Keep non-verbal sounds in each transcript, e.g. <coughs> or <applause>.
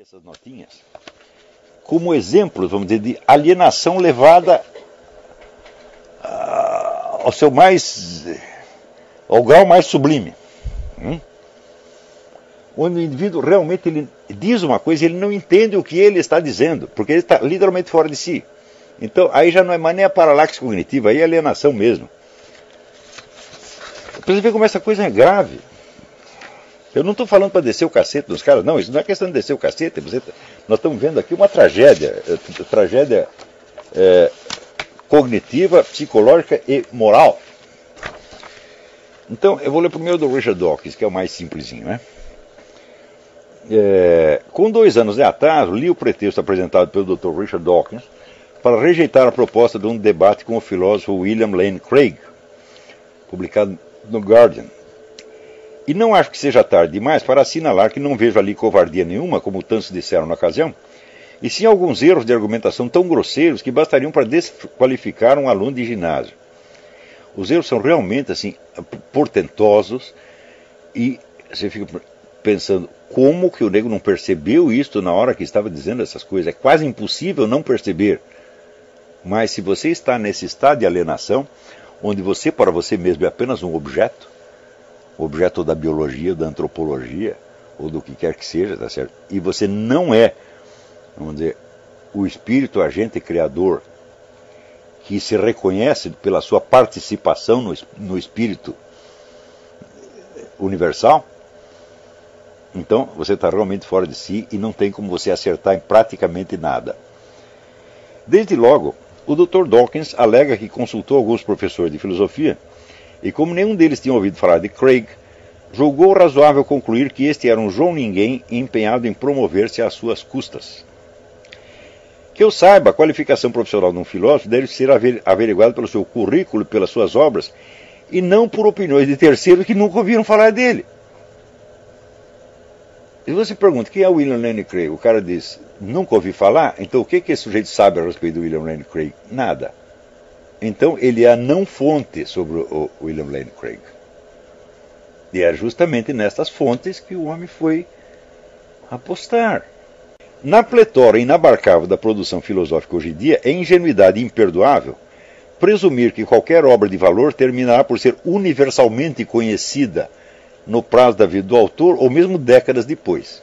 essas notinhas como exemplos, vamos dizer, de alienação levada uh, ao seu mais ao grau mais sublime. Hum? Onde o indivíduo realmente ele diz uma coisa e ele não entende o que ele está dizendo, porque ele está literalmente fora de si. Então, aí já não é mais nem a paralaxe cognitiva, aí é alienação mesmo. Você ver como essa coisa é grave. Eu não estou falando para descer o cacete dos caras, não, isso não é questão de descer o cacete. Você, tá, nós estamos vendo aqui uma tragédia, eh, tragédia é, cognitiva, psicológica e moral. Então, eu vou ler primeiro do Richard Dawkins, que é o mais simplesinho, né? É, com dois anos de atraso, li o pretexto apresentado pelo Dr. Richard Dawkins para rejeitar a proposta de um debate com o filósofo William Lane Craig, publicado no Guardian. E não acho que seja tarde demais para assinalar que não vejo ali covardia nenhuma, como tantos disseram na ocasião, e sim alguns erros de argumentação tão grosseiros que bastariam para desqualificar um aluno de ginásio. Os erros são realmente assim portentosos e você fica pensando como que o nego não percebeu isto na hora que estava dizendo essas coisas. É quase impossível não perceber. Mas se você está nesse estado de alienação, onde você para você mesmo é apenas um objeto, objeto da biologia, da antropologia, ou do que quer que seja, tá certo? E você não é, vamos dizer, o espírito agente criador que se reconhece pela sua participação no, no espírito universal, então você está realmente fora de si e não tem como você acertar em praticamente nada. Desde logo, o Dr. Dawkins alega que consultou alguns professores de filosofia e como nenhum deles tinha ouvido falar de Craig, julgou razoável concluir que este era um João Ninguém empenhado em promover-se às suas custas. Que eu saiba, a qualificação profissional de um filósofo deve ser averiguada pelo seu currículo pelas suas obras, e não por opiniões de terceiros que nunca ouviram falar dele. E você pergunta, quem é William Lane Craig? O cara diz, nunca ouvi falar? Então o que, que esse sujeito sabe a respeito do William Lane Craig? Nada. Então ele é a não fonte sobre o William Lane Craig. E é justamente nestas fontes que o homem foi apostar. Na pletora inabarcável da produção filosófica hoje em dia, é ingenuidade imperdoável presumir que qualquer obra de valor terminará por ser universalmente conhecida no prazo da vida do autor ou mesmo décadas depois.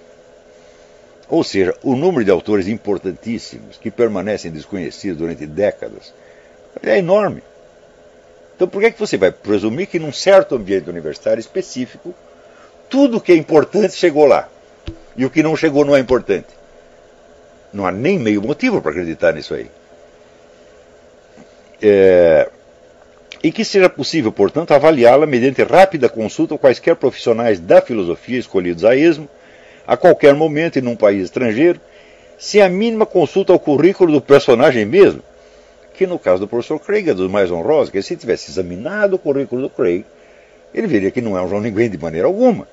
Ou seja, o número de autores importantíssimos que permanecem desconhecidos durante décadas é enorme. Então por que, que você vai presumir que num certo ambiente universitário específico, tudo que é importante chegou lá? E o que não chegou não é importante? Não há nem meio motivo para acreditar nisso aí. É, e que seja possível, portanto, avaliá-la mediante rápida consulta a quaisquer profissionais da filosofia escolhidos a esmo, a qualquer momento e num país estrangeiro, sem a mínima consulta ao currículo do personagem mesmo, que no caso do professor Craig é dos mais honrosos, que se tivesse examinado o currículo do Craig, ele veria que não é um João Ninguém de maneira alguma.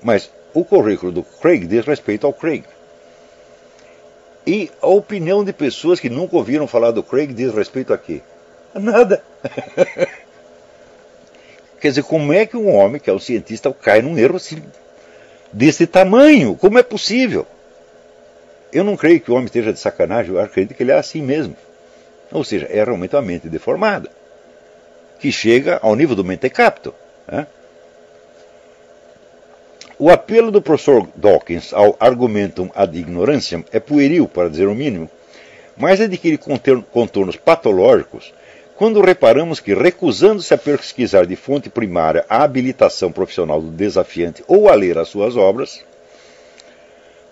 Mas o currículo do Craig diz respeito ao Craig. E a opinião de pessoas que nunca ouviram falar do Craig diz respeito a quê? A nada. <laughs> Quer dizer, como é que um homem, que é um cientista, cai num erro assim, desse tamanho? Como é possível? Eu não creio que o homem esteja de sacanagem, eu acredito que ele é assim mesmo. Ou seja, é realmente uma mente deformada, que chega ao nível do mentecapto. Né? O apelo do professor Dawkins ao argumentum ad ignorantiam é pueril, para dizer o mínimo, mas adquire contornos patológicos quando reparamos que, recusando-se a pesquisar de fonte primária a habilitação profissional do desafiante ou a ler as suas obras,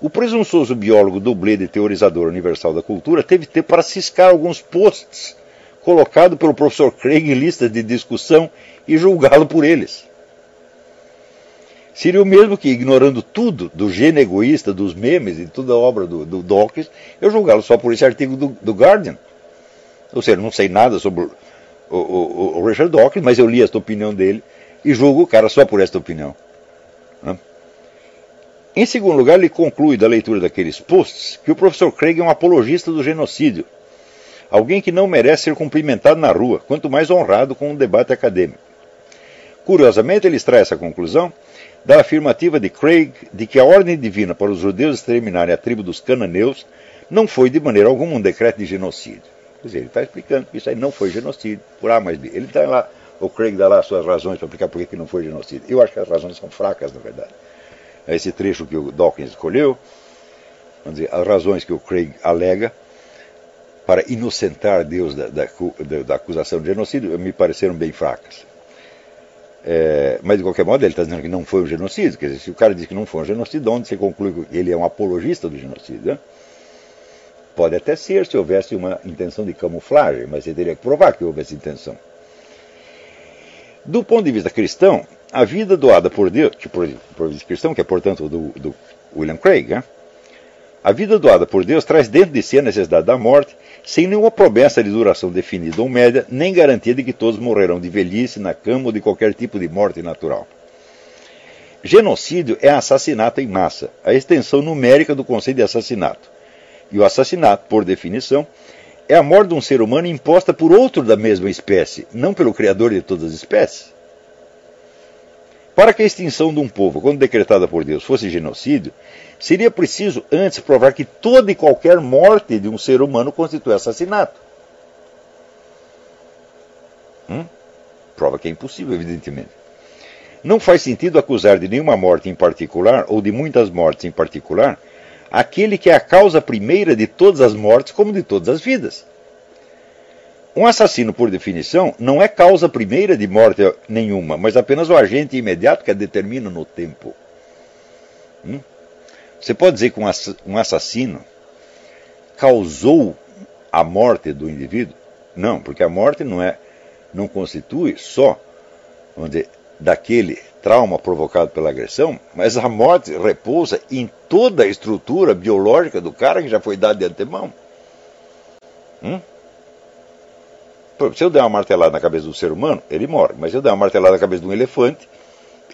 o presunçoso biólogo dublê de teorizador universal da cultura teve tempo para ciscar alguns posts colocados pelo professor Craig em listas de discussão e julgá-lo por eles. Seria o mesmo que, ignorando tudo do gênio egoísta, dos memes e toda a obra do, do Dawkins, eu julgá-lo só por esse artigo do, do Guardian. Ou seja, não sei nada sobre o, o, o Richard Dawkins, mas eu li esta opinião dele e julgo o cara só por esta opinião. Em segundo lugar, ele conclui da leitura daqueles posts que o professor Craig é um apologista do genocídio. Alguém que não merece ser cumprimentado na rua, quanto mais honrado com um debate acadêmico. Curiosamente, ele extrai essa conclusão da afirmativa de Craig de que a ordem divina para os judeus exterminarem a tribo dos cananeus não foi de maneira alguma um decreto de genocídio. Quer dizer, ele está explicando que isso aí não foi genocídio, por A mais B. Ele está lá, o Craig dá lá as suas razões para explicar por que não foi genocídio. Eu acho que as razões são fracas, na verdade. É esse trecho que o Dawkins escolheu, vamos dizer, as razões que o Craig alega para inocentar Deus da, da, da acusação de genocídio me pareceram bem fracas. É, mas de qualquer modo ele está dizendo que não foi um genocídio. Quer dizer, se o cara diz que não foi um genocídio, de onde você conclui que ele é um apologista do genocídio? Né? Pode até ser se houvesse uma intenção de camuflagem, mas ele teria que provar que houve essa intenção. Do ponto de vista cristão, a vida doada por Deus, por, por cristão, que é portanto do, do William Craig, né? a vida doada por Deus traz dentro de si a necessidade da morte, sem nenhuma promessa de duração definida ou média, nem garantia de que todos morrerão de velhice, na cama ou de qualquer tipo de morte natural. Genocídio é assassinato em massa, a extensão numérica do conceito de assassinato. E o assassinato, por definição, é a morte de um ser humano imposta por outro da mesma espécie, não pelo criador de todas as espécies. Para que a extinção de um povo, quando decretada por Deus, fosse genocídio, seria preciso antes provar que toda e qualquer morte de um ser humano constitui assassinato. Hum? Prova que é impossível, evidentemente. Não faz sentido acusar de nenhuma morte em particular, ou de muitas mortes em particular, aquele que é a causa primeira de todas as mortes, como de todas as vidas. Um assassino, por definição, não é causa primeira de morte nenhuma, mas apenas o agente imediato que a determina no tempo. Hum? Você pode dizer que um assassino causou a morte do indivíduo? Não, porque a morte não é, não constitui só, vamos dizer, daquele trauma provocado pela agressão, mas a morte repousa em toda a estrutura biológica do cara que já foi dada de antemão. Hum? Se eu der uma martelada na cabeça do ser humano, ele morre. Mas se eu der uma martelada na cabeça de um elefante,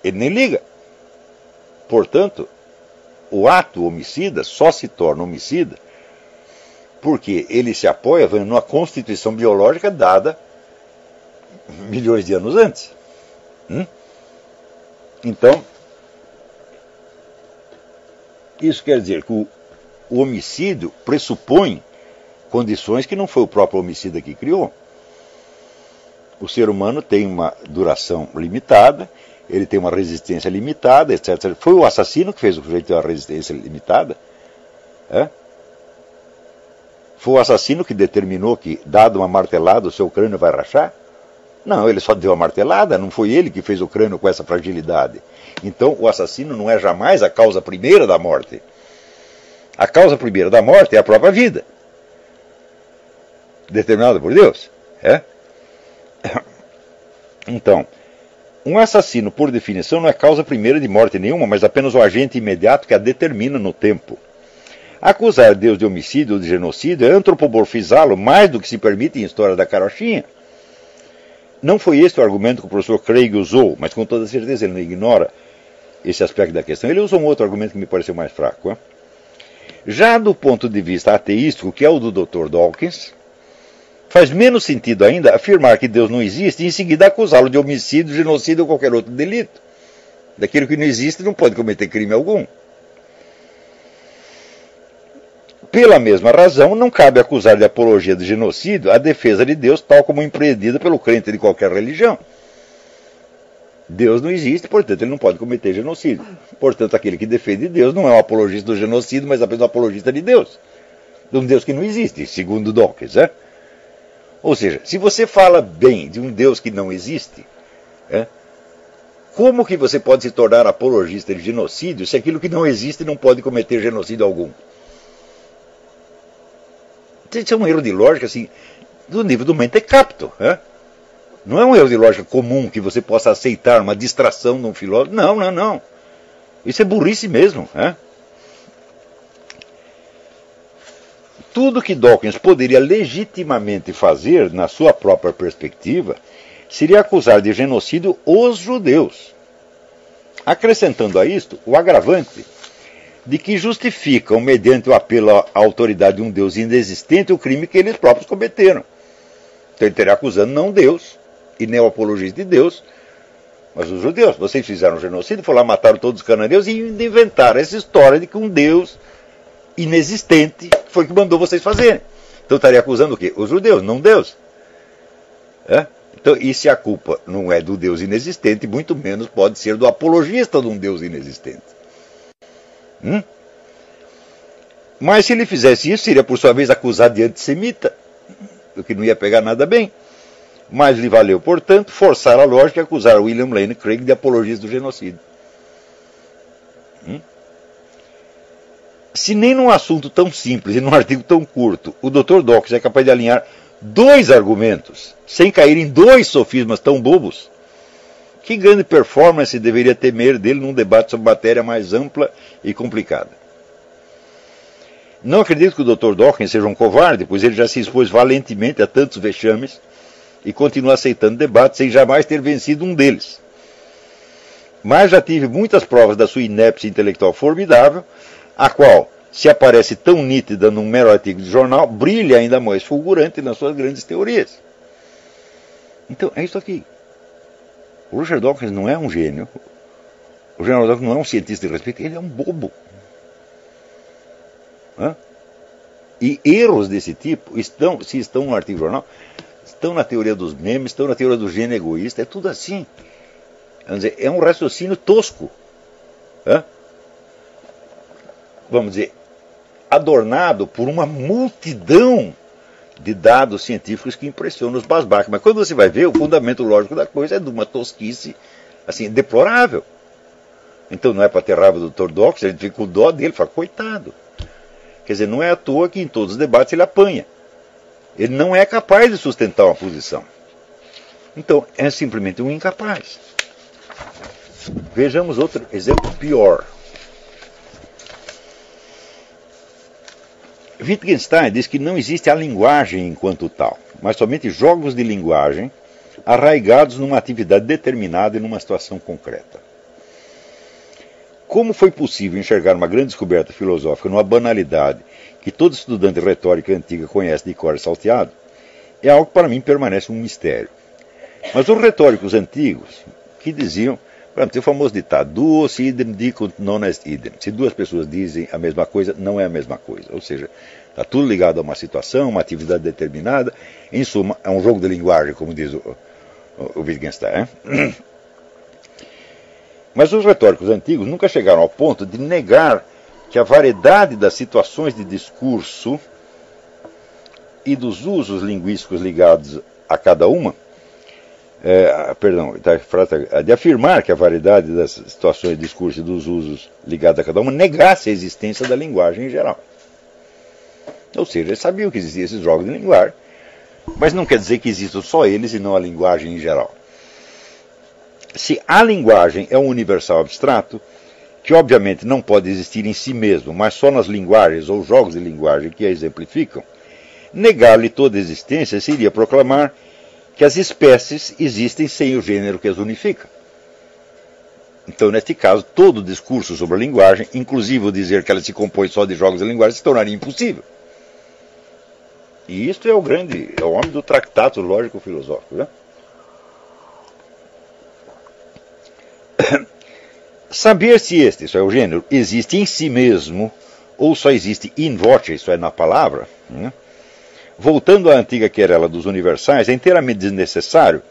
ele nem liga. Portanto, o ato homicida só se torna homicida porque ele se apoia numa constituição biológica dada milhões de anos antes. Hum? Então, isso quer dizer que o, o homicídio pressupõe condições que não foi o próprio homicida que criou. O ser humano tem uma duração limitada, ele tem uma resistência limitada, etc. Foi o assassino que fez o sujeito ter uma resistência limitada. É? Foi o assassino que determinou que, dado uma martelada, o seu crânio vai rachar? Não, ele só deu a martelada, não foi ele que fez o crânio com essa fragilidade. Então, o assassino não é jamais a causa primeira da morte. A causa primeira da morte é a própria vida, determinada por Deus. É? Então, um assassino, por definição, não é causa primeira de morte nenhuma, mas apenas o agente imediato que a determina no tempo. Acusar Deus de homicídio ou de genocídio é antropomorfizá-lo mais do que se permite em História da Carochinha. Não foi este o argumento que o professor Craig usou, mas com toda certeza ele não ignora esse aspecto da questão. Ele usou um outro argumento que me pareceu mais fraco. Hein? Já do ponto de vista ateístico, que é o do Dr. Dawkins, faz menos sentido ainda afirmar que Deus não existe e em seguida acusá-lo de homicídio, genocídio ou qualquer outro delito. Daquilo que não existe não pode cometer crime algum. Pela mesma razão, não cabe acusar de apologia de genocídio a defesa de Deus, tal como empreendida pelo crente de qualquer religião. Deus não existe, portanto, ele não pode cometer genocídio. Portanto, aquele que defende Deus não é um apologista do genocídio, mas apenas um apologista de Deus. De um Deus que não existe, segundo Dawkins. É? Ou seja, se você fala bem de um Deus que não existe, é? como que você pode se tornar apologista de genocídio se aquilo que não existe não pode cometer genocídio algum? Isso é um erro de lógica assim, do nível do mentecapto. É? Não é um erro de lógica comum que você possa aceitar uma distração de um filósofo. Não, não, não. Isso é burrice mesmo. É? Tudo que Dawkins poderia legitimamente fazer, na sua própria perspectiva, seria acusar de genocídio os judeus. Acrescentando a isto o agravante de que justificam, mediante o apelo à autoridade de um Deus inexistente, o crime que eles próprios cometeram. Então ele estaria acusando não Deus, e nem o apologista de Deus, Mas os judeus, vocês fizeram um genocídio, foram lá, mataram todos os cananeus e inventaram essa história de que um Deus inexistente foi que mandou vocês fazerem. Então estaria acusando o quê? Os judeus, não Deus. É? Então, e se a culpa não é do Deus inexistente, muito menos pode ser do apologista de um Deus inexistente. Hum? Mas se ele fizesse isso, seria por sua vez acusado de antissemita, o que não ia pegar nada bem. Mas lhe valeu, portanto, forçar a lógica e acusar William Lane Craig de apologista do genocídio. Se nem num assunto tão simples e num artigo tão curto o Dr. Dawkins é capaz de alinhar dois argumentos, sem cair em dois sofismas tão bobos, que grande performance deveria temer dele num debate sobre matéria mais ampla e complicada? Não acredito que o Dr. Dawkins seja um covarde, pois ele já se expôs valentemente a tantos vexames e continua aceitando debates sem jamais ter vencido um deles. Mas já tive muitas provas da sua inépcia intelectual formidável, a qual, se aparece tão nítida num mero artigo de jornal, brilha ainda mais fulgurante nas suas grandes teorias. Então, é isso aqui. O Richard Dawkins não é um gênio. O General Dawkins não é um cientista de respeito, ele é um bobo. Hã? E erros desse tipo estão, se estão no artigo de jornal, estão na teoria dos memes, estão na teoria do gênio egoísta, é tudo assim. Dizer, é um raciocínio tosco. Hã? Vamos dizer, adornado por uma multidão de dados científicos que impressionam os basbaques. Mas quando você vai ver, o fundamento lógico da coisa é de uma tosquice assim, deplorável. Então não é para ter raiva do Dr. Dox, a gente fica com dó dele, fala, coitado. Quer dizer, não é à toa que em todos os debates ele apanha. Ele não é capaz de sustentar uma posição. Então, é simplesmente um incapaz. Vejamos outro exemplo pior. Wittgenstein diz que não existe a linguagem enquanto tal, mas somente jogos de linguagem arraigados numa atividade determinada e numa situação concreta. Como foi possível enxergar uma grande descoberta filosófica numa banalidade que todo estudante de retórica antiga conhece de cor salteado, é algo que para mim permanece um mistério. Mas os retóricos antigos, que diziam, por exemplo, o famoso ditado, duos idem dicunt non est idem. Se duas pessoas dizem a mesma coisa, não é a mesma coisa. Ou seja, está tudo ligado a uma situação, uma atividade determinada. Em suma, é um jogo de linguagem, como diz o, o, o Wittgenstein. <clears throat> Mas os retóricos antigos nunca chegaram ao ponto de negar que a variedade das situações de discurso e dos usos linguísticos ligados a cada uma, é, perdão, tá, de afirmar que a variedade das situações discurso e dos usos ligados a cada uma negasse a existência da linguagem em geral. Ou seja, eles sabiam que existiam esses jogos de linguagem, mas não quer dizer que existam só eles e não a linguagem em geral. Se a linguagem é um universal abstrato, que obviamente não pode existir em si mesmo, mas só nas linguagens ou jogos de linguagem que a exemplificam, negar-lhe toda existência seria proclamar que as espécies existem sem o gênero que as unifica. Então, neste caso, todo discurso sobre a linguagem, inclusive o dizer que ela se compõe só de jogos de linguagem, se tornaria impossível. E isto é o grande, é o homem do tractato lógico-filosófico. Né? <coughs> Saber se este, isso é o gênero, existe em si mesmo, ou só existe in voce, isso é na palavra, né? Voltando à antiga querela dos universais, é inteiramente desnecessário,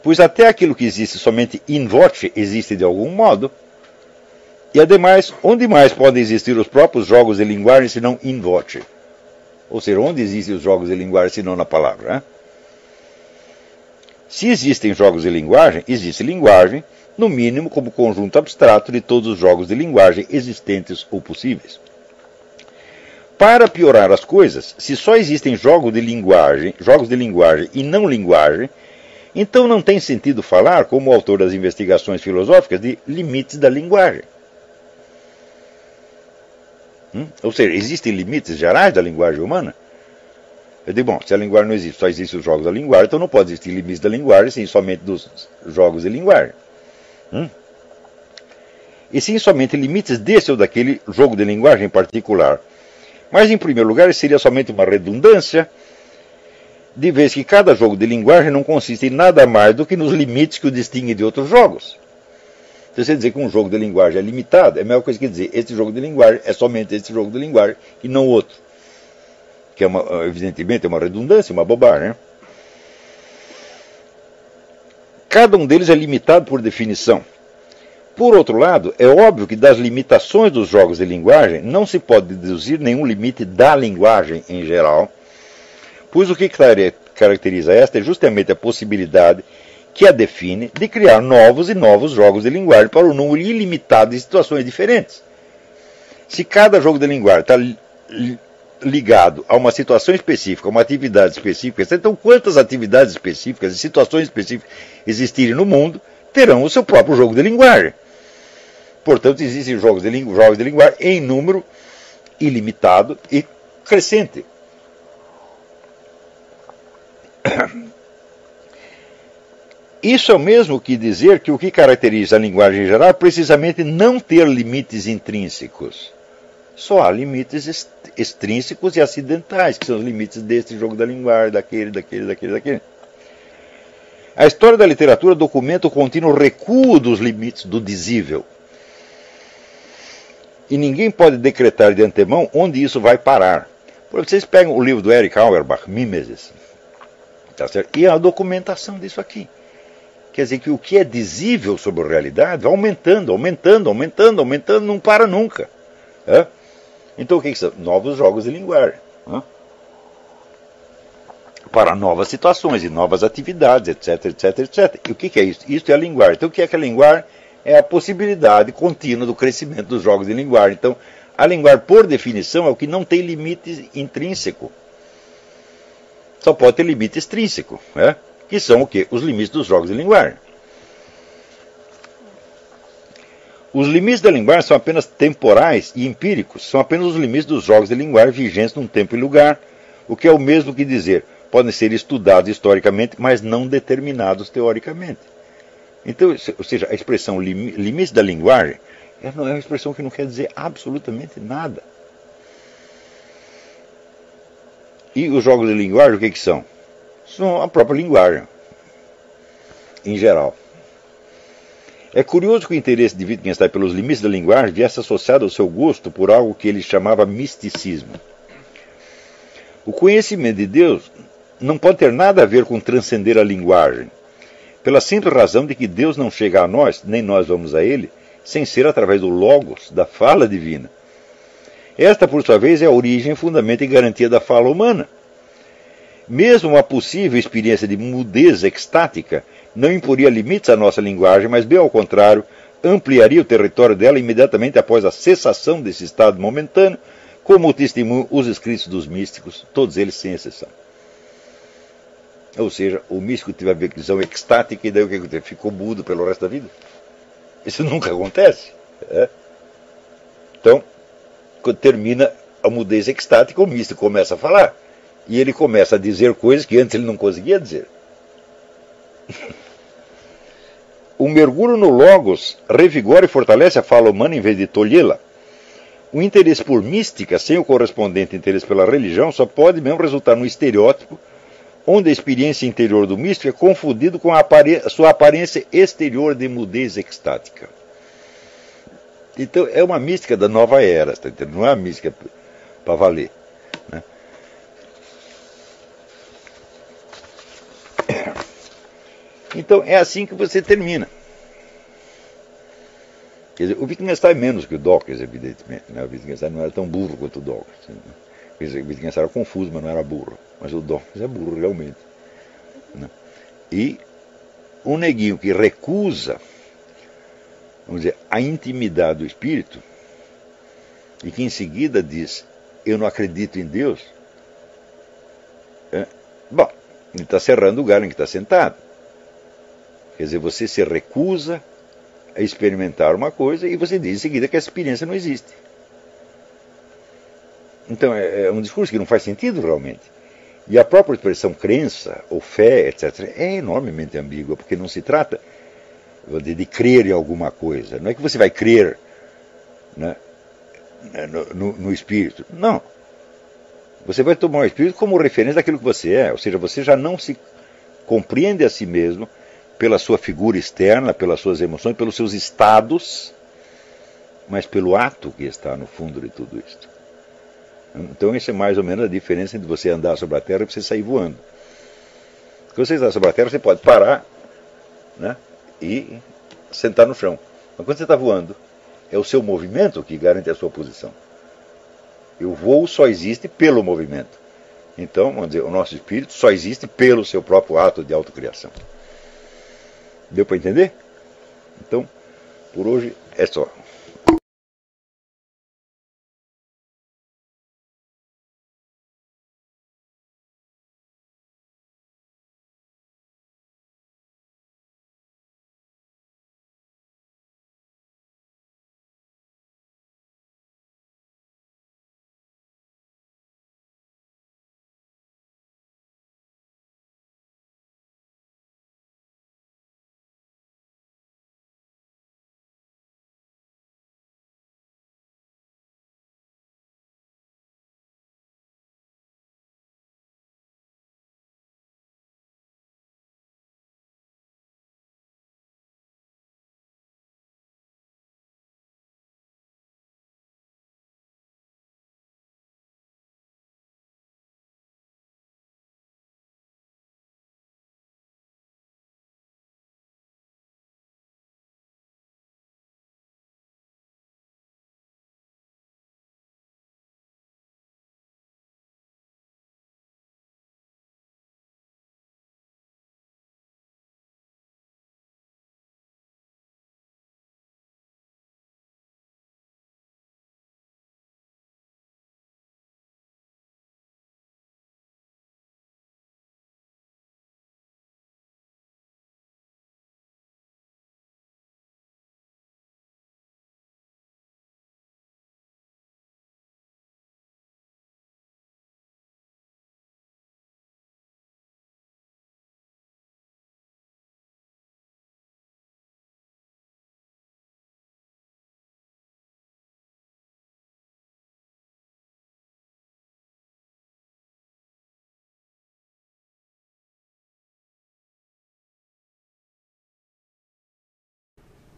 pois até aquilo que existe somente in voce existe de algum modo, e ademais, onde mais podem existir os próprios jogos de linguagem se não in voce? Ou seja, onde existem os jogos de linguagem se não na palavra? Né? Se existem jogos de linguagem, existe linguagem, no mínimo como conjunto abstrato de todos os jogos de linguagem existentes ou possíveis. Para piorar as coisas, se só existem jogos de linguagem, jogos de linguagem e não linguagem, então não tem sentido falar, como o autor das investigações filosóficas, de limites da linguagem. Hum? Ou seja, existem limites gerais da linguagem humana? Eu digo, bom, se a linguagem não existe, só existem os jogos da linguagem, então não pode existir limites da linguagem, sim, somente dos jogos de linguagem. Hum? E sim somente limites desse ou daquele jogo de linguagem em particular. Mas, em primeiro lugar, seria somente uma redundância, de vez que cada jogo de linguagem não consiste em nada mais do que nos limites que o distinguem de outros jogos. Se você dizer que um jogo de linguagem é limitado, é a mesma coisa que dizer este jogo de linguagem é somente este jogo de linguagem e não outro. Que é uma, evidentemente é uma redundância, uma bobagem. Né? Cada um deles é limitado por definição. Por outro lado, é óbvio que das limitações dos jogos de linguagem não se pode deduzir nenhum limite da linguagem em geral, pois o que caracteriza esta é justamente a possibilidade que a define de criar novos e novos jogos de linguagem para um número ilimitado de situações diferentes. Se cada jogo de linguagem está ligado a uma situação específica, a uma atividade específica, então quantas atividades específicas e situações específicas existirem no mundo terão o seu próprio jogo de linguagem. Portanto, existem jogos de, jogos de linguagem em número ilimitado e crescente. Isso é o mesmo que dizer que o que caracteriza a linguagem geral é precisamente não ter limites intrínsecos. Só há limites extrínsecos e acidentais, que são os limites deste jogo da linguagem, daquele, daquele, daquele, daquele. A história da literatura documenta o contínuo recuo dos limites do dizível. E ninguém pode decretar de antemão onde isso vai parar. Por vocês pegam o livro do Eric Auerbach, Mimesis, tá certo? e a documentação disso aqui. Quer dizer que o que é dizível sobre a realidade vai aumentando, aumentando, aumentando, aumentando, não para nunca. É? Então o que, que são? Novos jogos de linguagem. É? Para novas situações e novas atividades, etc, etc, etc. E o que, que é isso? Isso é a linguagem. Então o que é que a linguagem? É a possibilidade contínua do crescimento dos jogos de linguagem. Então, a linguagem, por definição, é o que não tem limite intrínseco. Só pode ter limite extrínseco. É? que são o quê? Os limites dos jogos de linguagem. Os limites da linguagem são apenas temporais e empíricos, são apenas os limites dos jogos de linguagem vigentes num tempo e lugar, o que é o mesmo que dizer, podem ser estudados historicamente, mas não determinados teoricamente. Então, ou seja, a expressão limites da linguagem é uma expressão que não quer dizer absolutamente nada. E os jogos de linguagem, o que, que são? são a própria linguagem, em geral. É curioso que o interesse de Wittgenstein pelos limites da linguagem viesse associado ao seu gosto por algo que ele chamava misticismo. O conhecimento de Deus não pode ter nada a ver com transcender a linguagem, pela simples razão de que Deus não chega a nós, nem nós vamos a Ele, sem ser através do Logos, da fala divina. Esta, por sua vez, é a origem, fundamento e garantia da fala humana. Mesmo uma possível experiência de mudez extática não imporia limites à nossa linguagem, mas, bem ao contrário, ampliaria o território dela imediatamente após a cessação desse estado momentâneo, como o testemunho os escritos dos místicos, todos eles sem exceção. Ou seja, o místico teve a visão extática e daí o que aconteceu? Ficou mudo pelo resto da vida. Isso <laughs> nunca acontece. É? Então, quando termina a mudez extática, o místico começa a falar. E ele começa a dizer coisas que antes ele não conseguia dizer. o <laughs> mergulho no Logos revigora e fortalece a fala humana em vez de tolhê-la. O interesse por mística, sem o correspondente interesse pela religião, só pode mesmo resultar no estereótipo, onde a experiência interior do místico é confundido com a sua aparência exterior de mudez extática. Então é uma mística da nova era, tá não é uma mística para valer. Então é assim que você termina. Quer dizer, o Wittgenstein é menos que o Dawkins, evidentemente. Né? O Wittgenstein não era tão burro quanto o Dawkins. Né? O Wittgenstein era confuso, mas não era burro. Mas o Dawkins é burro, realmente. Né? E um neguinho que recusa, vamos dizer, a intimidade do espírito, e que em seguida diz, eu não acredito em Deus, é, bom, ele está cerrando o lugar em que está sentado. Quer dizer, você se recusa a experimentar uma coisa e você diz em seguida que a experiência não existe. Então é, é um discurso que não faz sentido realmente. E a própria expressão crença ou fé, etc., é enormemente ambígua, porque não se trata de, crer em alguma coisa. Não é que você vai crer né, no, no espírito. Não. Você vai tomar o espírito como referência daquilo que você é, ou seja, você já não se compreende a si mesmo pela sua figura externa, pelas suas emoções, pelos seus estados, mas pelo ato que está no fundo de tudo isto. Então, essa é mais ou menos a diferença entre você andar sobre a terra e você sair voando. Quando você está sobre a terra, você pode parar né, e sentar no chão. Mas quando você está voando, é o seu movimento que garante a sua posição. E o voo só existe pelo movimento. Então, vamos dizer, o nosso espírito só existe pelo seu próprio ato de autocriação. Deu para entender? Então, por hoje é só.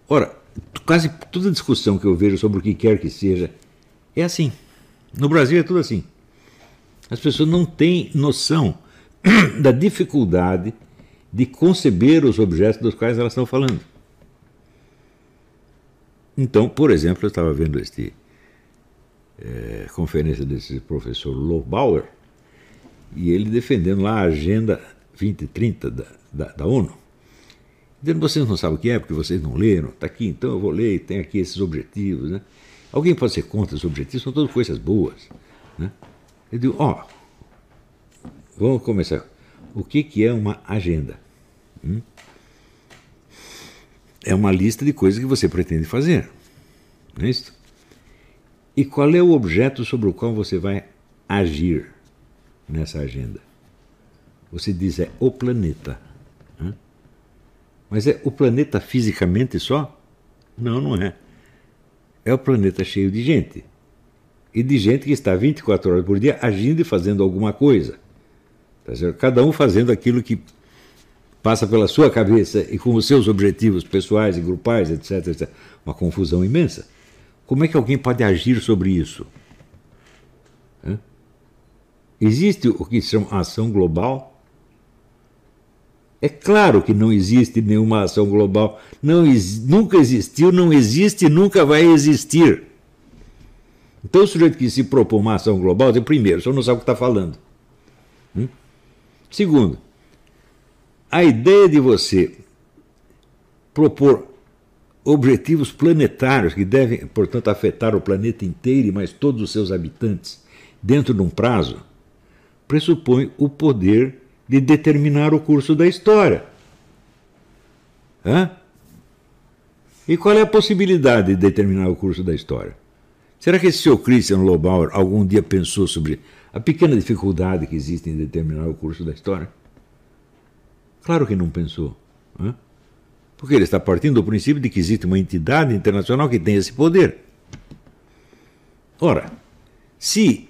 Ora, quase toda discussão que eu vejo sobre o que quer que seja é assim. No Brasil é tudo assim. As pessoas não têm noção <clears throat> da dificuldade de conceber os objetos dos quais elas estão falando. Então, por exemplo, eu estava vendo este é, conferência desse professor Lobauer e ele defendendo lá a Agenda 2030 da, da, da ONU. Dizendo, vocês não sabem o que é, porque vocês não leram. Está aqui, então eu vou ler, tem aqui esses objetivos. Né? Alguém pode ser contra os objetivos, são todas coisas boas. Né? Eu digo, ó, vamos começar. O que, que é uma agenda? Hum? É uma lista de coisas que você pretende fazer. Não é isso? E qual é o objeto sobre o qual você vai agir nessa agenda? Você diz é o planeta. Mas é o planeta fisicamente só? Não, não é. É o planeta cheio de gente. E de gente que está 24 horas por dia agindo e fazendo alguma coisa. Tá Cada um fazendo aquilo que passa pela sua cabeça e com os seus objetivos pessoais e grupais, etc, etc. Uma confusão imensa. Como é que alguém pode agir sobre isso? Existe o que se chama ação global é claro que não existe nenhuma ação global. Não, nunca existiu, não existe e nunca vai existir. Então, o sujeito que se propõe uma ação global, primeiro, o senhor não sabe o que está falando. Hum? Segundo, a ideia de você propor objetivos planetários que devem, portanto, afetar o planeta inteiro e mais todos os seus habitantes dentro de um prazo, pressupõe o poder de determinar o curso da história. Hã? E qual é a possibilidade de determinar o curso da história? Será que esse seu Christian Lobauer algum dia pensou sobre a pequena dificuldade que existe em determinar o curso da história? Claro que não pensou. Hã? Porque ele está partindo do princípio de que existe uma entidade internacional que tem esse poder. Ora, se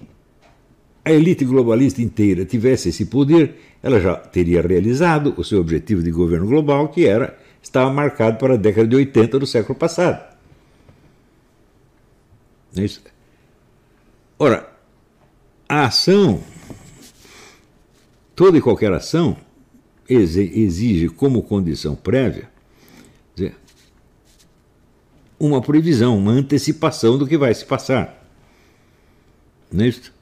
a elite globalista inteira tivesse esse poder, ela já teria realizado o seu objetivo de governo global, que era estava marcado para a década de 80 do século passado. É isso. Ora, a ação, toda e qualquer ação, exige como condição prévia uma previsão, uma antecipação do que vai se passar. Não é isso?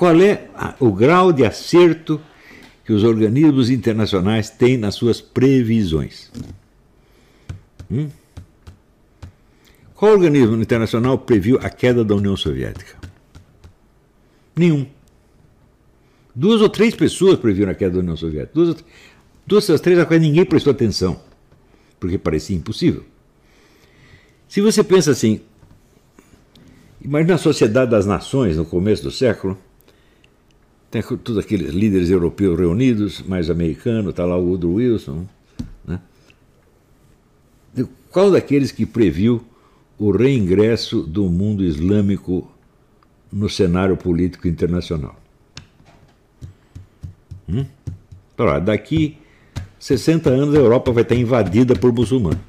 Qual é o grau de acerto que os organismos internacionais têm nas suas previsões? Hum? Qual organismo internacional previu a queda da União Soviética? Nenhum. Duas ou três pessoas previram a queda da União Soviética. Duas, duas das três a quais ninguém prestou atenção, porque parecia impossível. Se você pensa assim, imagina a Sociedade das Nações no começo do século, tem todos aqueles líderes europeus reunidos, mais americano, está lá o Woodrow Wilson. Né? Qual daqueles que previu o reingresso do mundo islâmico no cenário político internacional. Hum? daqui 60 anos a Europa vai estar invadida por muçulmanos.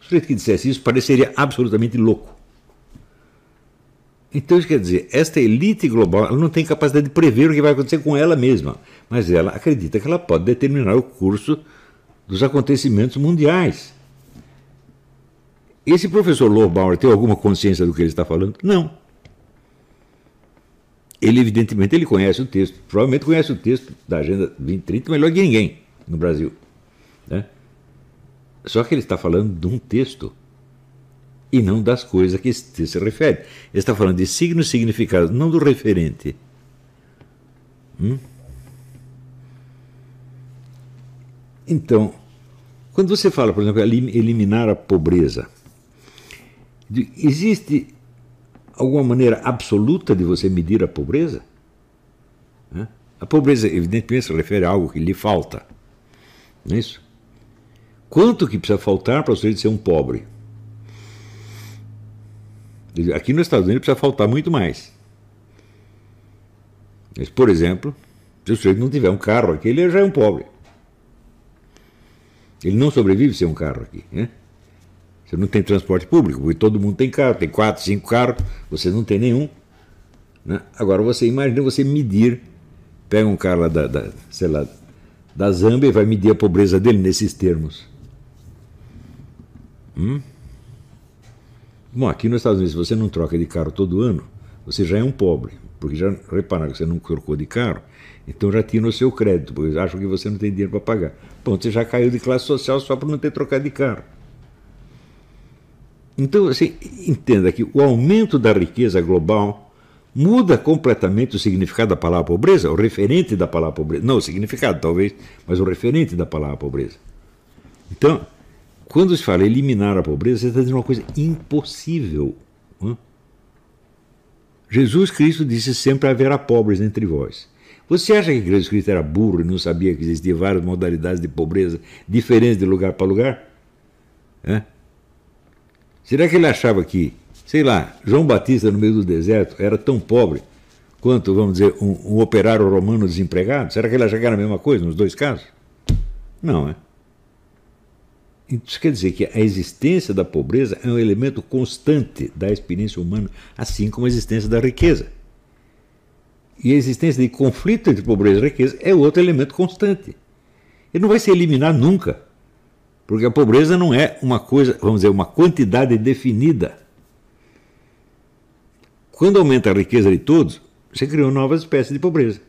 O sujeito que dissesse isso pareceria absolutamente louco. Então isso quer dizer, esta elite global ela não tem capacidade de prever o que vai acontecer com ela mesma, mas ela acredita que ela pode determinar o curso dos acontecimentos mundiais. Esse professor Lobauer tem alguma consciência do que ele está falando? Não. Ele, evidentemente, ele conhece o texto. Provavelmente conhece o texto da Agenda 2030 melhor que ninguém no Brasil. Né? Só que ele está falando de um texto e não das coisas que esse texto se refere. Ele está falando de signos significados, não do referente. Hum? Então, quando você fala, por exemplo, eliminar a pobreza, Existe alguma maneira absoluta de você medir a pobreza? A pobreza, evidentemente, se refere a algo que lhe falta. Não é isso? Quanto que precisa faltar para o sujeito ser um pobre? Aqui nos Estados Unidos precisa faltar muito mais. Mas, por exemplo, se o sujeito não tiver um carro aqui, ele já é um pobre. Ele não sobrevive sem um carro aqui. Né? Você não tem transporte público, porque todo mundo tem carro, tem quatro, cinco carros, você não tem nenhum. Né? Agora você imagina você medir, pega um cara lá da, da, sei lá, da Zâmbia e vai medir a pobreza dele nesses termos. Hum? Bom, aqui nos Estados Unidos, se você não troca de carro todo ano, você já é um pobre, porque já repararam que você não trocou de carro, então já tinha no seu crédito, porque acham que você não tem dinheiro para pagar. Bom, você já caiu de classe social só por não ter trocado de carro. Então, assim, entenda que o aumento da riqueza global muda completamente o significado da palavra pobreza, o referente da palavra pobreza. Não o significado, talvez, mas o referente da palavra pobreza. Então, quando se fala eliminar a pobreza, você está dizendo uma coisa impossível. Não? Jesus Cristo disse sempre haverá pobres entre vós. Você acha que Jesus Cristo era burro e não sabia que existiam várias modalidades de pobreza diferentes de lugar para lugar? É? Será que ele achava que, sei lá, João Batista no meio do deserto era tão pobre quanto, vamos dizer, um, um operário romano desempregado? Será que ele achava que era a mesma coisa nos dois casos? Não, é? Isso quer dizer que a existência da pobreza é um elemento constante da experiência humana, assim como a existência da riqueza. E a existência de conflito entre pobreza e riqueza é outro elemento constante. Ele não vai se eliminar nunca. Porque a pobreza não é uma coisa, vamos dizer, uma quantidade definida. Quando aumenta a riqueza de todos, você criou novas espécies de pobreza.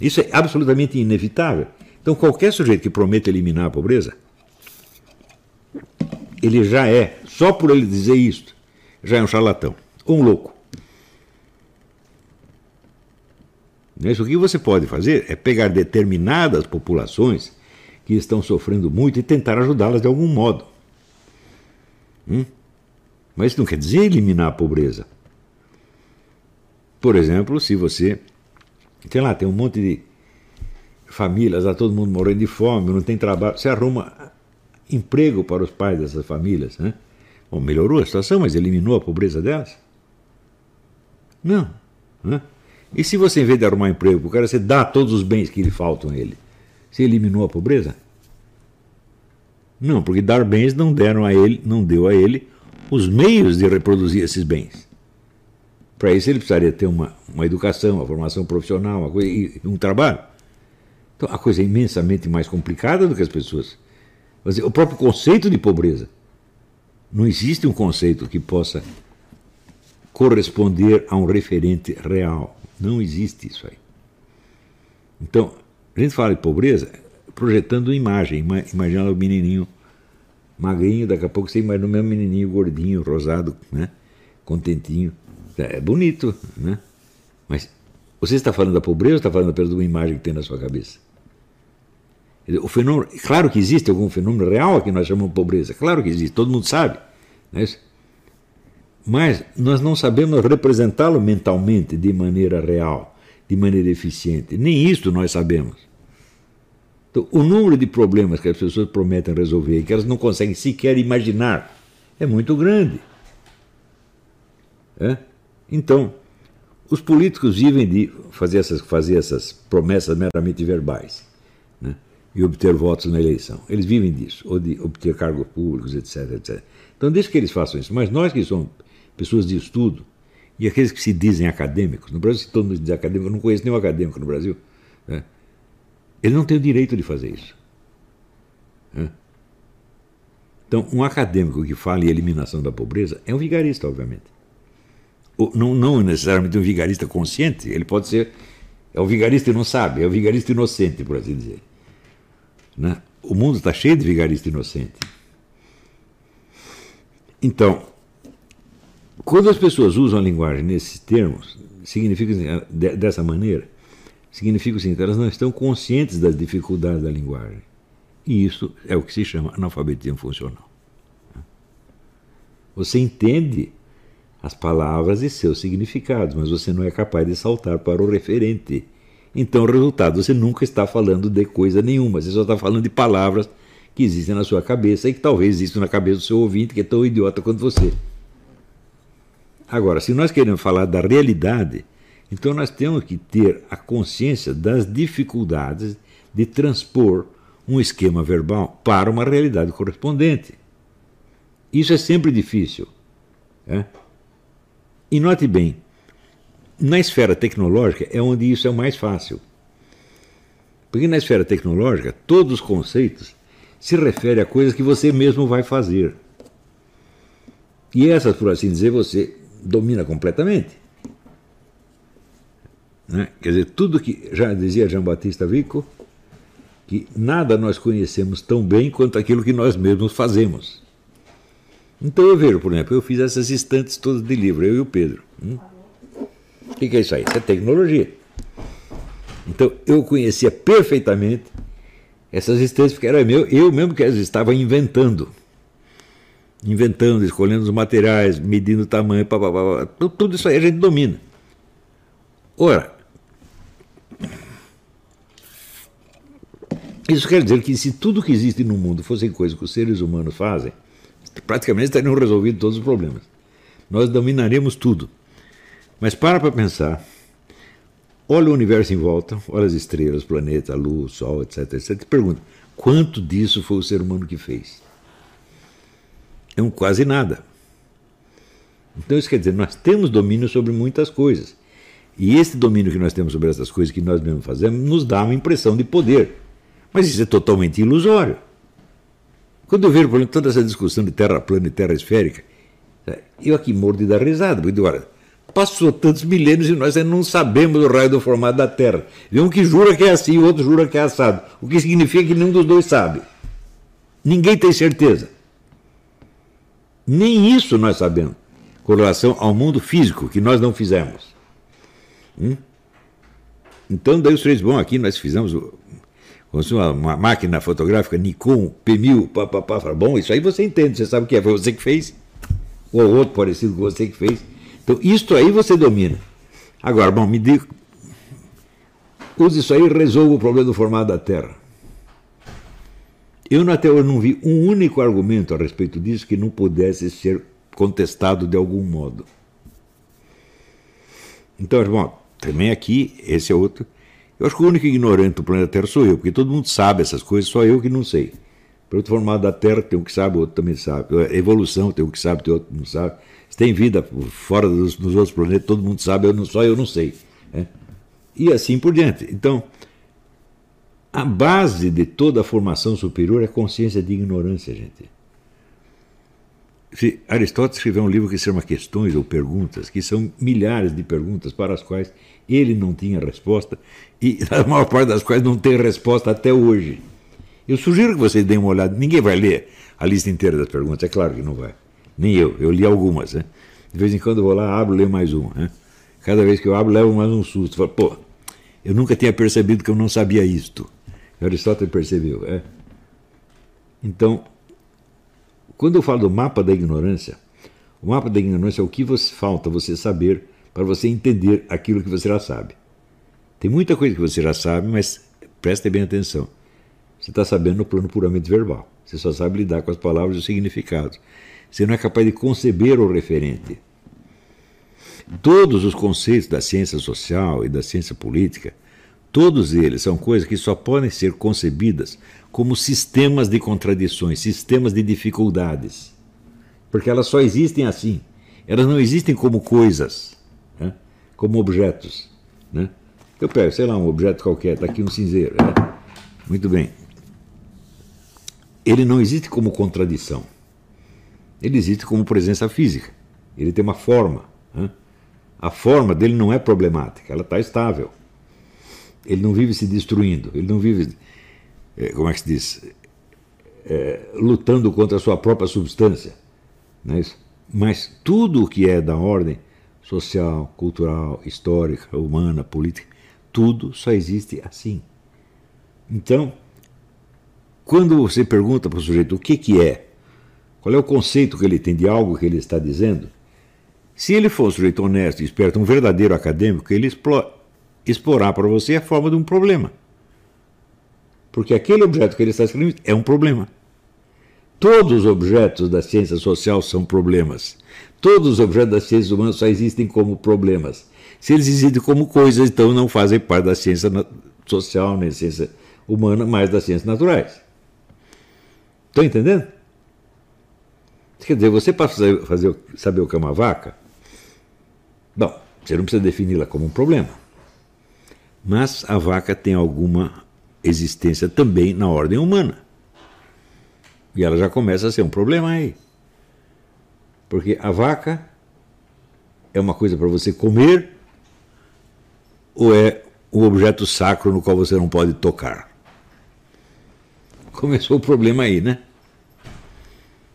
Isso é absolutamente inevitável. Então, qualquer sujeito que promete eliminar a pobreza, ele já é, só por ele dizer isso, já é um charlatão, um louco. Isso o que você pode fazer é pegar determinadas populações que estão sofrendo muito e tentar ajudá-las de algum modo. Hum? Mas isso não quer dizer eliminar a pobreza. Por exemplo, se você, sei lá, tem um monte de famílias, está todo mundo morrendo de fome, não tem trabalho, você arruma emprego para os pais dessas famílias. Né? Bom, melhorou a situação, mas eliminou a pobreza delas? Não. Né? E se você, em vez de arrumar emprego para o cara, você dá todos os bens que lhe faltam a ele, você eliminou a pobreza? Não, porque dar bens não deram a ele, não deu a ele os meios de reproduzir esses bens. Para isso ele precisaria ter uma, uma educação, uma formação profissional, uma coisa, um trabalho. Então a coisa é imensamente mais complicada do que as pessoas. O próprio conceito de pobreza. Não existe um conceito que possa corresponder a um referente real. Não existe isso aí. Então, a gente fala de pobreza projetando imagem, imaginando o menininho magrinho, daqui a pouco você imagina o mesmo menininho gordinho, rosado, né? contentinho. É bonito, né? Mas você está falando da pobreza ou está falando apenas de uma imagem que tem na sua cabeça? O fenômeno, claro que existe algum fenômeno real que nós chamamos de pobreza, claro que existe, todo mundo sabe. É? Mas nós não sabemos representá-lo mentalmente de maneira real, de maneira eficiente. Nem isso nós sabemos. Então, o número de problemas que as pessoas prometem resolver e que elas não conseguem sequer imaginar é muito grande. É? Então, os políticos vivem de fazer essas, fazer essas promessas meramente verbais? E obter votos na eleição. Eles vivem disso, ou de obter cargos públicos, etc, etc. Então, deixa que eles façam isso. Mas nós que somos pessoas de estudo, e aqueles que se dizem acadêmicos, no Brasil, se todo mundo diz acadêmico, eu não conheço nenhum acadêmico no Brasil, né? ele não tem o direito de fazer isso. Né? Então, um acadêmico que fala em eliminação da pobreza é um vigarista, obviamente. Ou, não, não necessariamente um vigarista consciente, ele pode ser. É o vigarista e não sabe, é o vigarista inocente, por assim dizer. Né? O mundo está cheio de vigarista inocente. Então, quando as pessoas usam a linguagem nesses termos, significa dessa maneira, significa seguinte, elas não estão conscientes das dificuldades da linguagem. E isso é o que se chama analfabetismo funcional. Você entende as palavras e seus significados, mas você não é capaz de saltar para o referente. Então, o resultado, você nunca está falando de coisa nenhuma, você só está falando de palavras que existem na sua cabeça e que talvez existam na cabeça do seu ouvinte, que é tão idiota quanto você. Agora, se nós queremos falar da realidade, então nós temos que ter a consciência das dificuldades de transpor um esquema verbal para uma realidade correspondente. Isso é sempre difícil. É? E note bem, na esfera tecnológica é onde isso é o mais fácil. Porque na esfera tecnológica, todos os conceitos se referem a coisas que você mesmo vai fazer. E essas, por assim dizer, você domina completamente. Né? Quer dizer, tudo que já dizia Jean Batista Vico, que nada nós conhecemos tão bem quanto aquilo que nós mesmos fazemos. Então eu vejo, por exemplo, eu fiz essas estantes todas de livro, eu e o Pedro. Hum? O que, que é isso aí? Isso é tecnologia. Então eu conhecia perfeitamente essas estantes, porque era meu, eu mesmo que as estava inventando inventando, escolhendo os materiais, medindo o tamanho, pá, pá, pá, tudo, tudo isso aí a gente domina. Ora, isso quer dizer que se tudo que existe no mundo fossem coisas que os seres humanos fazem, praticamente estariam resolvidos todos os problemas. Nós dominaremos tudo. Mas para para pensar. Olha o universo em volta, olha as estrelas, planeta, o sol, etc, etc. E pergunta: quanto disso foi o ser humano que fez? é um quase nada. Então isso quer dizer, nós temos domínio sobre muitas coisas. E esse domínio que nós temos sobre essas coisas que nós mesmos fazemos nos dá uma impressão de poder. Mas isso é totalmente ilusório. Quando eu vejo, por exemplo, toda essa discussão de terra plana e terra esférica, eu aqui morro de dar risada, porque agora passou tantos milênios e nós ainda não sabemos o raio do formato da Terra. Vê um que jura que é assim e o outro jura que é assado. O que significa que nenhum dos dois sabe. Ninguém tem certeza. Nem isso nós sabemos com relação ao mundo físico, que nós não fizemos. Hum? Então, daí os três, bom, aqui nós fizemos uma, uma máquina fotográfica Nikon P1000, papapá, bom, isso aí você entende, você sabe o que é, foi você que fez, ou outro parecido com você que fez. Então, isto aí você domina. Agora, bom, me diga, use isso aí e resolva o problema do formato da Terra. Eu até hoje não vi um único argumento a respeito disso que não pudesse ser contestado de algum modo. Então, irmão, também aqui, esse é outro. Eu acho que o único ignorante do planeta Terra sou eu, porque todo mundo sabe essas coisas, só eu que não sei. Outro formado da Terra, tem um que sabe, outro também sabe. Evolução, tem um que sabe, tem outro que não sabe. Se tem vida fora dos, dos outros planetas, todo mundo sabe, eu não, só eu não sei. Né? E assim por diante. Então, a base de toda a formação superior é a consciência de ignorância, gente. Se Aristóteles escreveu um livro que se chama Questões ou Perguntas, que são milhares de perguntas para as quais ele não tinha resposta e <laughs> a maior parte das quais não tem resposta até hoje. Eu sugiro que vocês deem uma olhada. Ninguém vai ler a lista inteira das perguntas, é claro que não vai. Nem eu. Eu li algumas. Né? De vez em quando eu vou lá, abro, leio mais uma. Né? Cada vez que eu abro, levo mais um susto. Falo, pô, eu nunca tinha percebido que eu não sabia isto. Aristóteles percebeu. É? Então, quando eu falo do mapa da ignorância, o mapa da ignorância é o que você, falta você saber para você entender aquilo que você já sabe. Tem muita coisa que você já sabe, mas preste bem atenção. Você está sabendo no plano puramente verbal. Você só sabe lidar com as palavras e os significados. Você não é capaz de conceber o referente. Todos os conceitos da ciência social e da ciência política, todos eles são coisas que só podem ser concebidas como sistemas de contradições, sistemas de dificuldades. Porque elas só existem assim. Elas não existem como coisas, né? como objetos. Né? Eu pego, sei lá, um objeto qualquer, está aqui um cinzeiro. Né? Muito bem. Ele não existe como contradição. Ele existe como presença física. Ele tem uma forma. Né? A forma dele não é problemática, ela está estável. Ele não vive se destruindo, ele não vive é, como é que se diz, é, lutando contra a sua própria substância. Não é isso? Mas tudo o que é da ordem social, cultural, histórica, humana, política, tudo só existe assim. Então, quando você pergunta para o sujeito o que, que é, qual é o conceito que ele tem de algo que ele está dizendo, se ele for um sujeito honesto, esperto, um verdadeiro acadêmico, ele explorar para você a forma de um problema. Porque aquele objeto que ele está escrevendo é um problema. Todos os objetos da ciência social são problemas. Todos os objetos das ciências humanas só existem como problemas. Se eles existem como coisas, então não fazem parte da ciência social, nem da ciência humana, mas das ciências naturais. Estão entendendo? Quer dizer, você para fazer, fazer, saber o que é uma vaca, bom, você não precisa defini-la como um problema. Mas a vaca tem alguma existência também na ordem humana. E ela já começa a ser um problema aí. Porque a vaca é uma coisa para você comer ou é um objeto sacro no qual você não pode tocar? Começou o problema aí, né?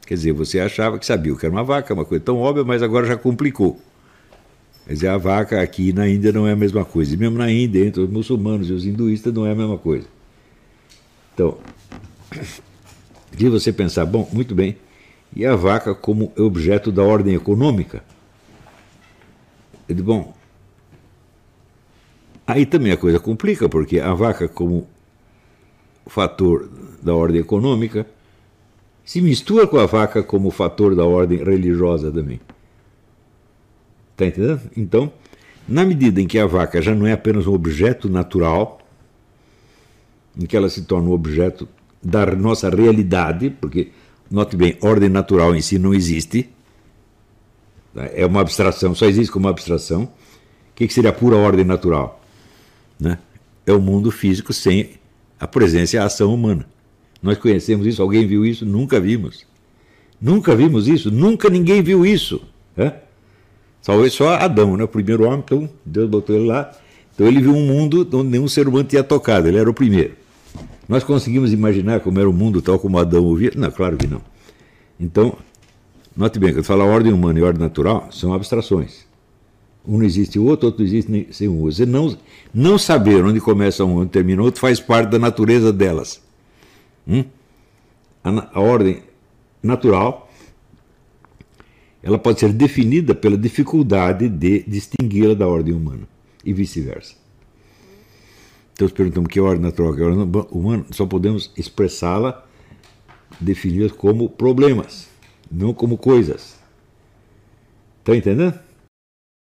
Quer dizer, você achava que sabia o que era uma vaca, uma coisa tão óbvia, mas agora já complicou. Quer dizer, a vaca aqui na Índia não é a mesma coisa. E mesmo na Índia, entre os muçulmanos e os hinduístas, não é a mesma coisa. Então, <clears throat> de você pensar, bom, muito bem, e a vaca como objeto da ordem econômica? Digo, bom, aí também a coisa complica, porque a vaca como fator da ordem econômica se mistura com a vaca como fator da ordem religiosa também. Está entendendo? Então, na medida em que a vaca já não é apenas um objeto natural, em que ela se torna um objeto da nossa realidade, porque, note bem, ordem natural em si não existe, tá? é uma abstração, só existe como abstração. O que, seria a pura ordem natural? Né? É o mundo físico sem a presença e a ação humana. Nós conhecemos isso, alguém viu isso? Nunca vimos. Nunca vimos isso, nunca ninguém viu isso. Né? Talvez só Adão, né? o primeiro homem, então Deus botou ele lá. Então ele viu um mundo onde nenhum ser humano tinha tocado, ele era o primeiro. Nós conseguimos imaginar como era o mundo tal como Adão ouvia? Não, claro que não. Então, note bem, quando fala ordem humana e ordem natural, são abstrações. Um não existe o outro, outro não existe sem um. Você não, não saber onde começa um onde termina o outro faz parte da natureza delas. Hum? A, a ordem natural ela pode ser definida pela dificuldade de distingui-la da ordem humana e vice-versa. Então, perguntamos que é ordem natural, que é ordem humana, só podemos expressá-la, defini-la como problemas, não como coisas. Está entendendo?